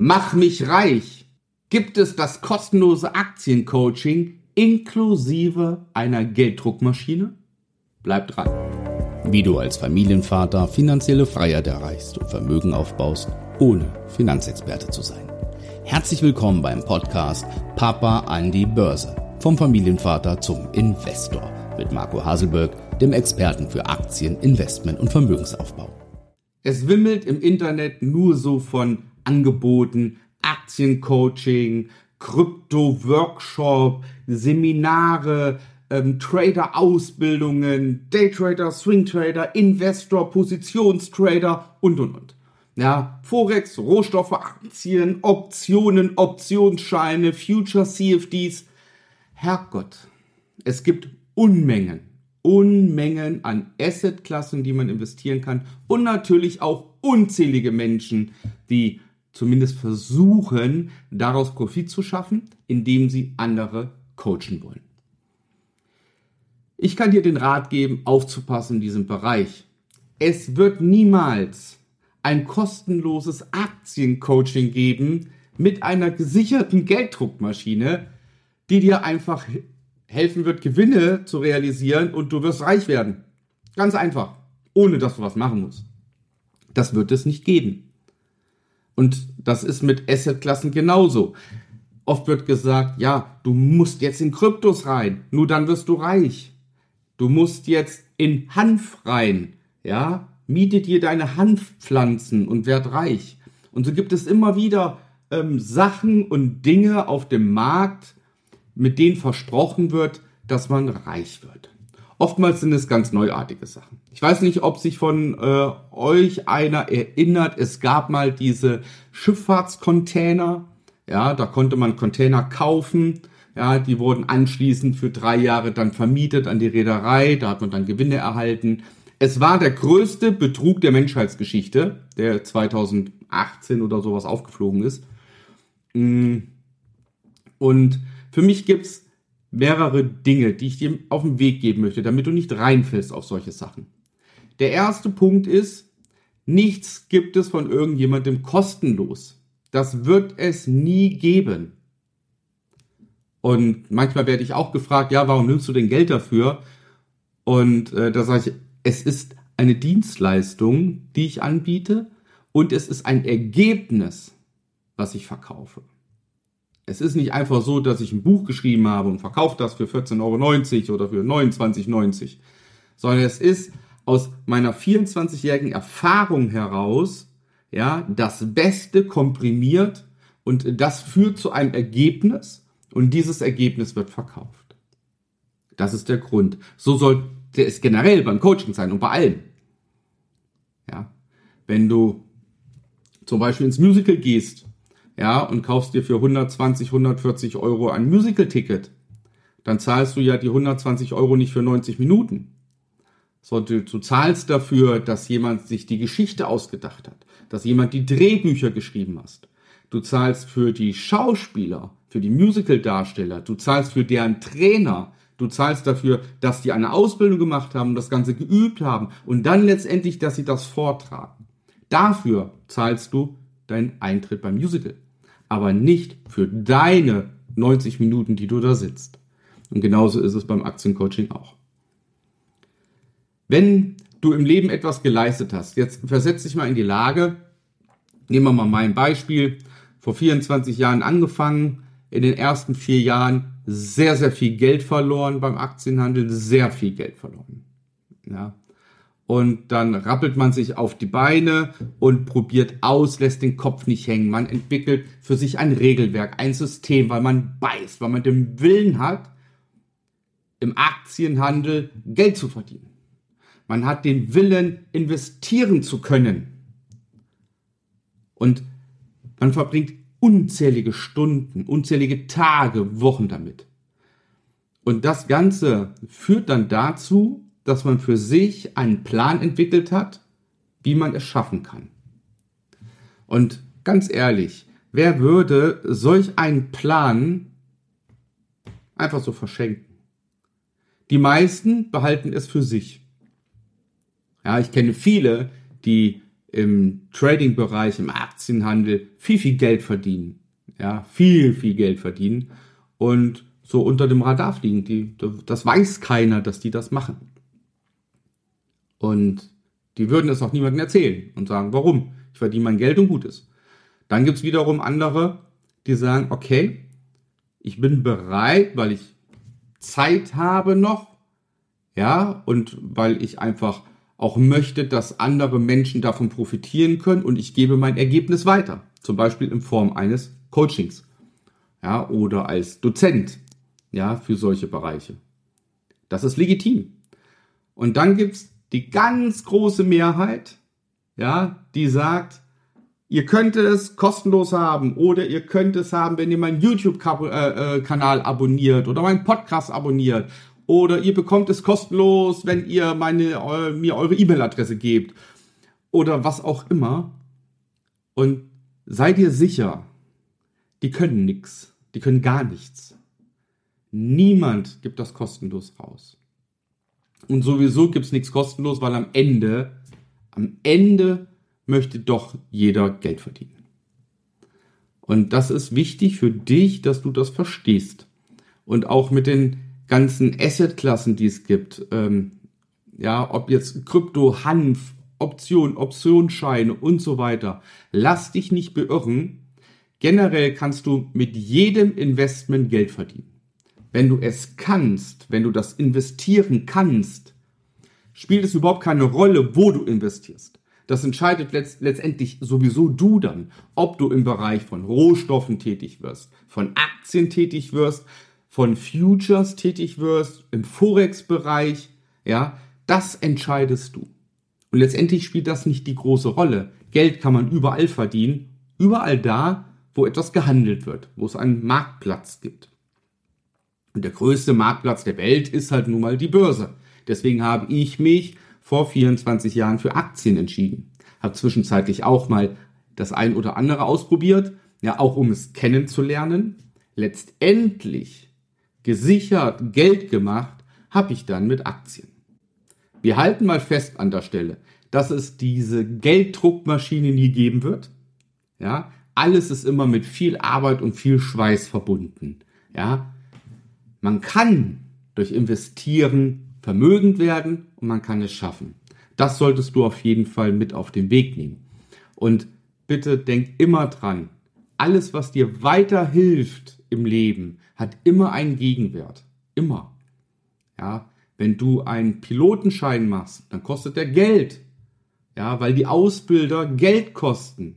Mach mich reich gibt es das kostenlose Aktiencoaching inklusive einer Gelddruckmaschine? Bleib dran. Wie du als Familienvater finanzielle Freiheit erreichst und Vermögen aufbaust, ohne Finanzexperte zu sein. Herzlich willkommen beim Podcast Papa an die Börse. Vom Familienvater zum Investor mit Marco Haselberg, dem Experten für Aktien, Investment und Vermögensaufbau. Es wimmelt im Internet nur so von Angeboten, Aktiencoaching, Krypto-Workshop, Seminare, ähm, Trader-Ausbildungen, Daytrader, Swingtrader, Investor, Positionstrader und, und, und. Ja, Forex, Rohstoffe, Aktien, Optionen, Optionsscheine, Future CFDs. Herrgott, es gibt Unmengen, Unmengen an Assetklassen, die man investieren kann und natürlich auch unzählige Menschen, die zumindest versuchen, daraus Profit zu schaffen, indem sie andere coachen wollen. Ich kann dir den Rat geben, aufzupassen in diesem Bereich. Es wird niemals ein kostenloses Aktiencoaching geben mit einer gesicherten Gelddruckmaschine, die dir einfach helfen wird, Gewinne zu realisieren und du wirst reich werden. Ganz einfach, ohne dass du was machen musst. Das wird es nicht geben. Und das ist mit Assetklassen genauso. Oft wird gesagt, ja, du musst jetzt in Kryptos rein, nur dann wirst du reich. Du musst jetzt in Hanf rein, ja, miete dir deine Hanfpflanzen und werd reich. Und so gibt es immer wieder ähm, Sachen und Dinge auf dem Markt, mit denen versprochen wird, dass man reich wird. Oftmals sind es ganz neuartige Sachen. Ich weiß nicht, ob sich von äh, euch einer erinnert, es gab mal diese Schifffahrtscontainer. Ja, da konnte man Container kaufen. Ja, die wurden anschließend für drei Jahre dann vermietet an die Reederei. Da hat man dann Gewinne erhalten. Es war der größte Betrug der Menschheitsgeschichte, der 2018 oder sowas aufgeflogen ist. Mm. Und für mich gibt's mehrere Dinge, die ich dir auf den Weg geben möchte, damit du nicht reinfällst auf solche Sachen. Der erste Punkt ist, nichts gibt es von irgendjemandem kostenlos. Das wird es nie geben. Und manchmal werde ich auch gefragt, ja, warum nimmst du denn Geld dafür? Und äh, da sage ich, es ist eine Dienstleistung, die ich anbiete und es ist ein Ergebnis, was ich verkaufe. Es ist nicht einfach so, dass ich ein Buch geschrieben habe und verkaufe das für 14,90 Euro oder für 29,90 Euro, sondern es ist aus meiner 24-jährigen Erfahrung heraus, ja, das Beste komprimiert und das führt zu einem Ergebnis und dieses Ergebnis wird verkauft. Das ist der Grund. So sollte es generell beim Coaching sein und bei allem. Ja, wenn du zum Beispiel ins Musical gehst ja, und kaufst dir für 120, 140 Euro ein Musical-Ticket, dann zahlst du ja die 120 Euro nicht für 90 Minuten. Sondern du zahlst dafür, dass jemand sich die Geschichte ausgedacht hat, dass jemand die Drehbücher geschrieben hast. Du zahlst für die Schauspieler, für die Musical-Darsteller, du zahlst für deren Trainer, du zahlst dafür, dass die eine Ausbildung gemacht haben und das Ganze geübt haben und dann letztendlich, dass sie das vortragen. Dafür zahlst du deinen Eintritt beim Musical aber nicht für deine 90 Minuten, die du da sitzt. Und genauso ist es beim Aktiencoaching auch. Wenn du im Leben etwas geleistet hast, jetzt versetz dich mal in die Lage, nehmen wir mal mein Beispiel, vor 24 Jahren angefangen, in den ersten vier Jahren sehr, sehr viel Geld verloren beim Aktienhandel, sehr viel Geld verloren. Ja und dann rappelt man sich auf die Beine und probiert aus, lässt den Kopf nicht hängen. Man entwickelt für sich ein Regelwerk, ein System, weil man beißt, weil man den Willen hat, im Aktienhandel Geld zu verdienen. Man hat den Willen, investieren zu können. Und man verbringt unzählige Stunden, unzählige Tage, Wochen damit. Und das Ganze führt dann dazu, dass man für sich einen Plan entwickelt hat, wie man es schaffen kann. Und ganz ehrlich, wer würde solch einen Plan einfach so verschenken? Die meisten behalten es für sich. Ja, ich kenne viele, die im Trading-Bereich, im Aktienhandel viel, viel Geld verdienen. Ja, viel, viel Geld verdienen und so unter dem Radar fliegen. Die, das weiß keiner, dass die das machen. Und die würden es auch niemandem erzählen und sagen, warum? Ich verdiene mein Geld und gut ist. Dann gibt's wiederum andere, die sagen, okay, ich bin bereit, weil ich Zeit habe noch, ja, und weil ich einfach auch möchte, dass andere Menschen davon profitieren können und ich gebe mein Ergebnis weiter. Zum Beispiel in Form eines Coachings, ja, oder als Dozent, ja, für solche Bereiche. Das ist legitim. Und dann gibt's die ganz große Mehrheit, ja, die sagt, ihr könnt es kostenlos haben oder ihr könnt es haben, wenn ihr meinen YouTube-Kanal abonniert oder meinen Podcast abonniert oder ihr bekommt es kostenlos, wenn ihr meine, mir eure E-Mail-Adresse gebt oder was auch immer. Und seid ihr sicher, die können nichts, die können gar nichts. Niemand gibt das kostenlos raus. Und sowieso gibt's nichts kostenlos, weil am Ende, am Ende möchte doch jeder Geld verdienen. Und das ist wichtig für dich, dass du das verstehst. Und auch mit den ganzen Assetklassen, die es gibt, ähm, ja, ob jetzt Krypto, Hanf, Option, Optionsscheine und so weiter. Lass dich nicht beirren. Generell kannst du mit jedem Investment Geld verdienen. Wenn du es kannst, wenn du das investieren kannst, spielt es überhaupt keine Rolle, wo du investierst. Das entscheidet letzt, letztendlich sowieso du dann, ob du im Bereich von Rohstoffen tätig wirst, von Aktien tätig wirst, von Futures tätig wirst, im Forex-Bereich, ja, das entscheidest du. Und letztendlich spielt das nicht die große Rolle. Geld kann man überall verdienen, überall da, wo etwas gehandelt wird, wo es einen Marktplatz gibt. Und der größte Marktplatz der Welt ist halt nun mal die Börse. Deswegen habe ich mich vor 24 Jahren für Aktien entschieden. Habe zwischenzeitlich auch mal das ein oder andere ausprobiert, ja auch um es kennenzulernen. Letztendlich gesichert Geld gemacht habe ich dann mit Aktien. Wir halten mal fest an der Stelle, dass es diese Gelddruckmaschine nie geben wird. Ja, alles ist immer mit viel Arbeit und viel Schweiß verbunden. Ja, man kann durch Investieren vermögend werden und man kann es schaffen. Das solltest du auf jeden Fall mit auf den Weg nehmen. Und bitte denk immer dran, alles, was dir weiterhilft im Leben, hat immer einen Gegenwert. Immer. Ja, wenn du einen Pilotenschein machst, dann kostet der Geld. Ja, weil die Ausbilder Geld kosten.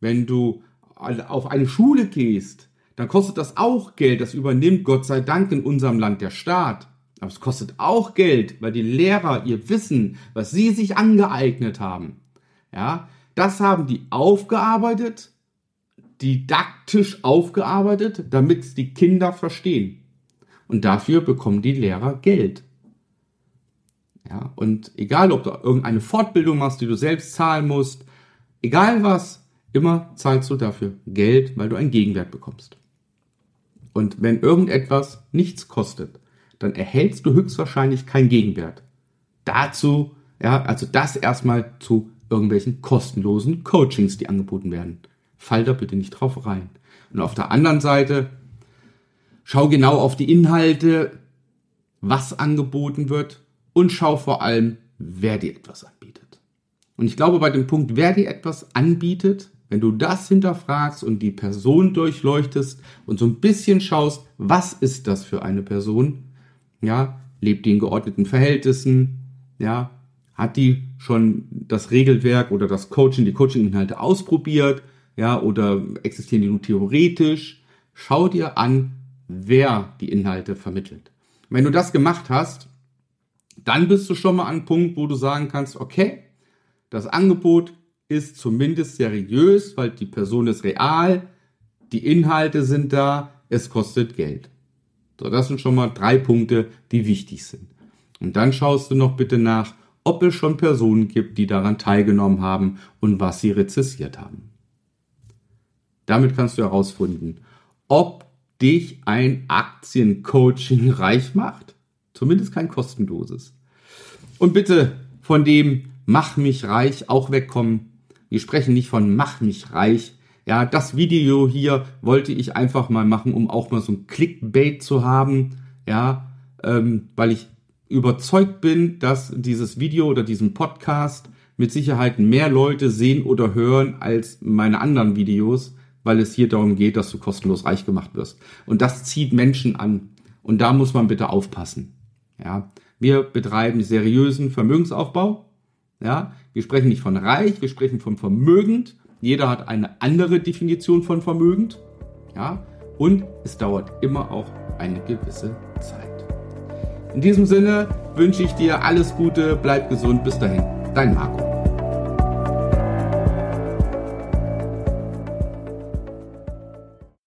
Wenn du auf eine Schule gehst, dann kostet das auch Geld. Das übernimmt Gott sei Dank in unserem Land der Staat. Aber es kostet auch Geld, weil die Lehrer ihr Wissen, was sie sich angeeignet haben, ja, das haben die aufgearbeitet, didaktisch aufgearbeitet, damit die Kinder verstehen. Und dafür bekommen die Lehrer Geld. Ja, und egal, ob du irgendeine Fortbildung machst, die du selbst zahlen musst, egal was, immer zahlst du dafür Geld, weil du einen Gegenwert bekommst. Und wenn irgendetwas nichts kostet, dann erhältst du höchstwahrscheinlich keinen Gegenwert. Dazu, ja, also das erstmal zu irgendwelchen kostenlosen Coachings, die angeboten werden. Fall da bitte nicht drauf rein. Und auf der anderen Seite, schau genau auf die Inhalte, was angeboten wird und schau vor allem, wer dir etwas anbietet. Und ich glaube, bei dem Punkt, wer dir etwas anbietet, wenn du das hinterfragst und die Person durchleuchtest und so ein bisschen schaust, was ist das für eine Person? Ja, lebt die in geordneten Verhältnissen? Ja, hat die schon das Regelwerk oder das Coaching, die Coaching-Inhalte ausprobiert? Ja, oder existieren die nur theoretisch? Schau dir an, wer die Inhalte vermittelt. Wenn du das gemacht hast, dann bist du schon mal an einem Punkt, wo du sagen kannst, okay, das Angebot ist zumindest seriös, weil die Person ist real, die Inhalte sind da, es kostet Geld. So, das sind schon mal drei Punkte, die wichtig sind. Und dann schaust du noch bitte nach, ob es schon Personen gibt, die daran teilgenommen haben und was sie rezessiert haben. Damit kannst du herausfinden, ob dich ein Aktiencoaching reich macht. Zumindest kein kostenloses. Und bitte von dem, Mach mich reich auch wegkommen. Wir sprechen nicht von Mach mich reich. Ja, das Video hier wollte ich einfach mal machen, um auch mal so ein Clickbait zu haben. Ja, ähm, weil ich überzeugt bin, dass dieses Video oder diesen Podcast mit Sicherheit mehr Leute sehen oder hören als meine anderen Videos, weil es hier darum geht, dass du kostenlos reich gemacht wirst. Und das zieht Menschen an. Und da muss man bitte aufpassen. Ja, wir betreiben seriösen Vermögensaufbau. Ja, wir sprechen nicht von reich, wir sprechen von vermögend. Jeder hat eine andere Definition von vermögend. Ja, und es dauert immer auch eine gewisse Zeit. In diesem Sinne wünsche ich dir alles Gute, bleib gesund, bis dahin. Dein Marc.